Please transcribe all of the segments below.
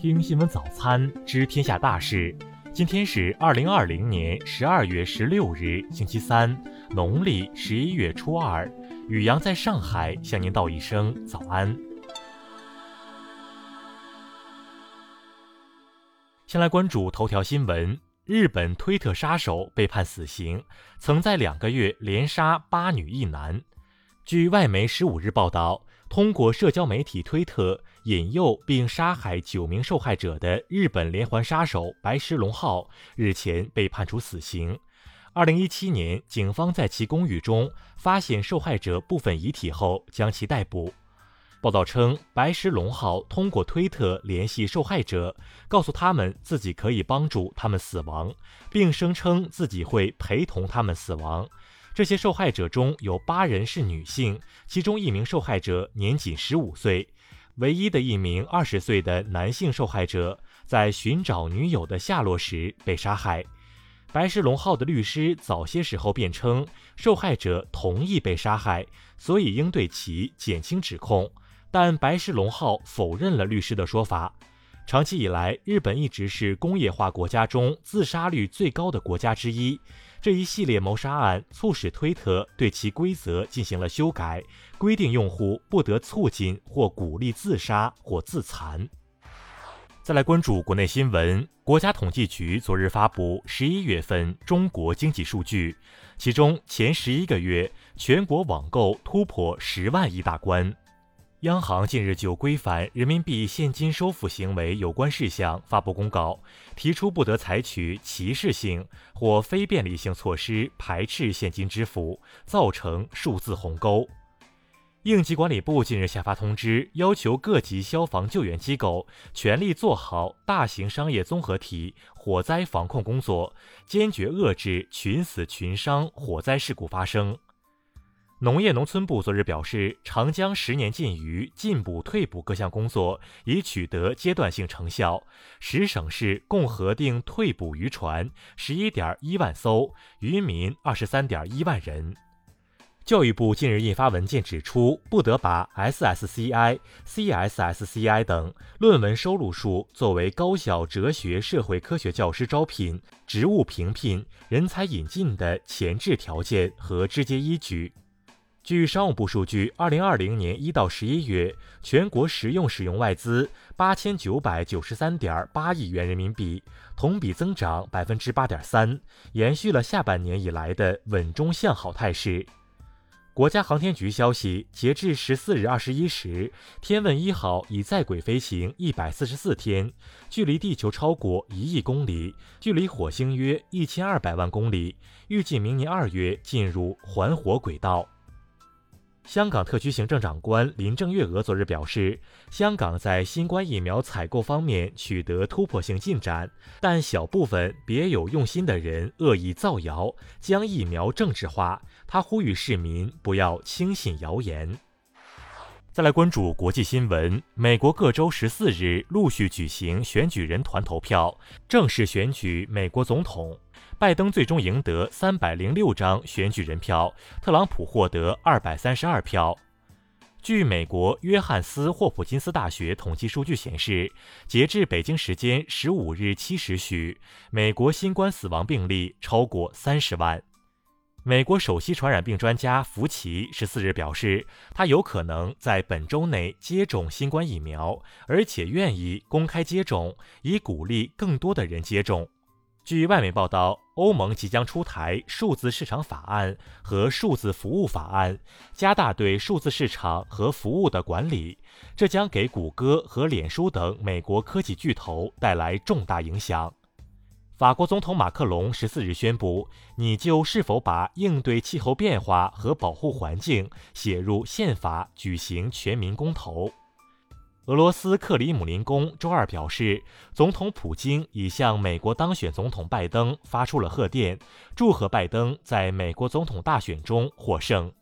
听新闻早餐知天下大事。今天是二零二零年十二月十六日，星期三，农历十一月初二。雨阳在上海向您道一声早安。先来关注头条新闻：日本推特杀手被判死刑，曾在两个月连杀八女一男。据外媒十五日报道。通过社交媒体推特引诱并杀害九名受害者的日本连环杀手白石龙浩日前被判处死刑。二零一七年，警方在其公寓中发现受害者部分遗体后，将其逮捕。报道称，白石龙浩通过推特联系受害者，告诉他们自己可以帮助他们死亡，并声称自己会陪同他们死亡。这些受害者中有八人是女性，其中一名受害者年仅十五岁，唯一的一名二十岁的男性受害者在寻找女友的下落时被杀害。白石龙浩的律师早些时候辩称，受害者同意被杀害，所以应对其减轻指控，但白石龙浩否认了律师的说法。长期以来，日本一直是工业化国家中自杀率最高的国家之一。这一系列谋杀案促使推特对其规则进行了修改，规定用户不得促进或鼓励自杀或自残。再来关注国内新闻，国家统计局昨日发布十一月份中国经济数据，其中前十一个月全国网购突破十万亿大关。央行近日就规范人民币现金收付行为有关事项发布公告，提出不得采取歧视性或非便利性措施排斥现金支付，造成数字鸿沟。应急管理部近日下发通知，要求各级消防救援机构全力做好大型商业综合体火灾防控工作，坚决遏制群死群伤火灾事故发生。农业农村部昨日表示，长江十年禁渔、禁捕、退捕各项工作已取得阶段性成效，十省市共核定退捕渔船十一点一万艘，渔民二十三点一万人。教育部近日印发文件指出，不得把 SSCI、CSSCI 等论文收录数作为高校哲学社会科学教师招聘、职务评聘、人才引进的前置条件和直接依据。据商务部数据，二零二零年一到十一月，全国实用使用外资八千九百九十三点八亿元人民币，同比增长百分之八点三，延续了下半年以来的稳中向好态势。国家航天局消息，截至十四日二十一时，天问一号已在轨飞行一百四十四天，距离地球超过一亿公里，距离火星约一千二百万公里，预计明年二月进入环火轨道。香港特区行政长官林郑月娥昨日表示，香港在新冠疫苗采购方面取得突破性进展，但小部分别有用心的人恶意造谣，将疫苗政治化。她呼吁市民不要轻信谣言。再来关注国际新闻，美国各州十四日陆续举行选举人团投票，正式选举美国总统。拜登最终赢得三百零六张选举人票，特朗普获得二百三十二票。据美国约翰斯霍普金斯大学统计数据显示，截至北京时间十五日七时许，美国新冠死亡病例超过三十万。美国首席传染病专家福奇十四日表示，他有可能在本周内接种新冠疫苗，而且愿意公开接种，以鼓励更多的人接种。据外媒报道，欧盟即将出台数字市场法案和数字服务法案，加大对数字市场和服务的管理。这将给谷歌和脸书等美国科技巨头带来重大影响。法国总统马克龙十四日宣布，拟就是否把应对气候变化和保护环境写入宪法举行全民公投。俄罗斯克里姆林宫周二表示，总统普京已向美国当选总统拜登发出了贺电，祝贺拜登在美国总统大选中获胜。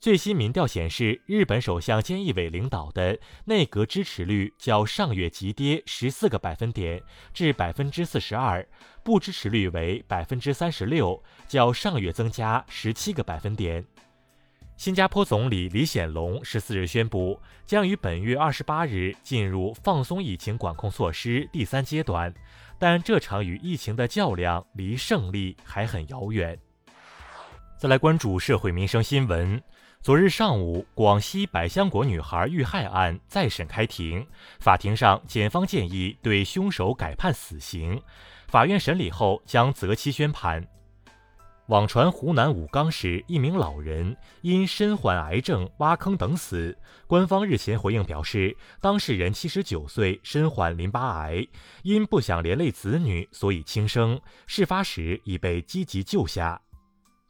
最新民调显示，日本首相菅义伟领导的内阁支持率较上月急跌十四个百分点至百分之四十二，不支持率为百分之三十六，较上月增加十七个百分点。新加坡总理李显龙十四日宣布，将于本月二十八日进入放松疫情管控措施第三阶段，但这场与疫情的较量离胜利还很遥远。再来关注社会民生新闻。昨日上午，广西百香果女孩遇害案再审开庭，法庭上检方建议对凶手改判死刑，法院审理后将择期宣判。网传湖南武冈市一名老人因身患癌症挖坑等死，官方日前回应表示，当事人七十九岁，身患淋巴癌，因不想连累子女，所以轻生，事发时已被积极救下。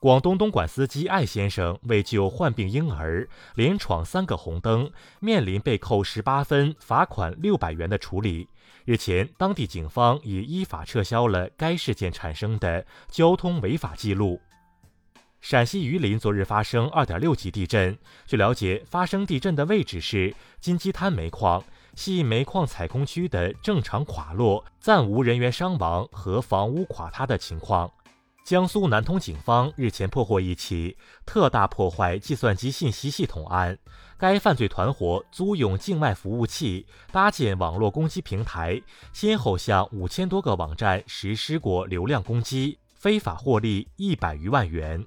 广东东莞司机艾先生为救患病婴儿，连闯三个红灯，面临被扣十八分、罚款六百元的处理。日前，当地警方已依法撤销了该事件产生的交通违法记录。陕西榆林昨日发生2.6级地震，据了解，发生地震的位置是金鸡滩煤矿，系煤矿采空区的正常垮落，暂无人员伤亡和房屋垮塌的情况。江苏南通警方日前破获一起特大破坏计算机信息系统案。该犯罪团伙租用境外服务器搭建网络攻击平台，先后向五千多个网站实施过流量攻击，非法获利一百余万元。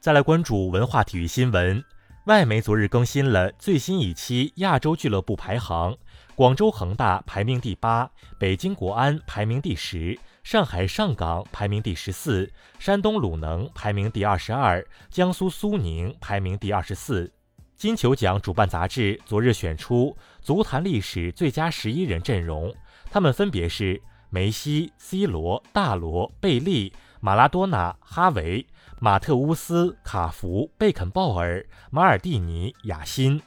再来关注文化体育新闻，外媒昨日更新了最新一期亚洲俱乐部排行，广州恒大排名第八，北京国安排名第十，上海上港排名第十四，山东鲁能排名第二十二，江苏苏宁排名第二十四。金球奖主办杂志昨日选出足坛历史最佳十一人阵容，他们分别是梅西、C 罗、大罗、贝利、马拉多纳、哈维、马特乌斯、卡福、贝肯鲍尔、马尔蒂尼、雅辛。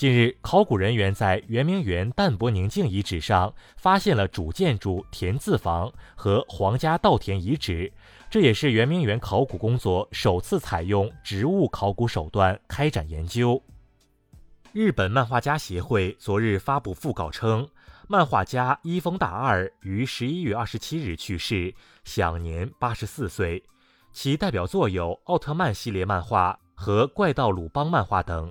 近日，考古人员在圆明园淡泊宁静遗址上发现了主建筑田字房和皇家稻田遗址。这也是圆明园考古工作首次采用植物考古手段开展研究。日本漫画家协会昨日发布讣告称，漫画家伊风大二于十一月二十七日去世，享年八十四岁。其代表作有奥特曼系列漫画和怪盗鲁邦漫画等。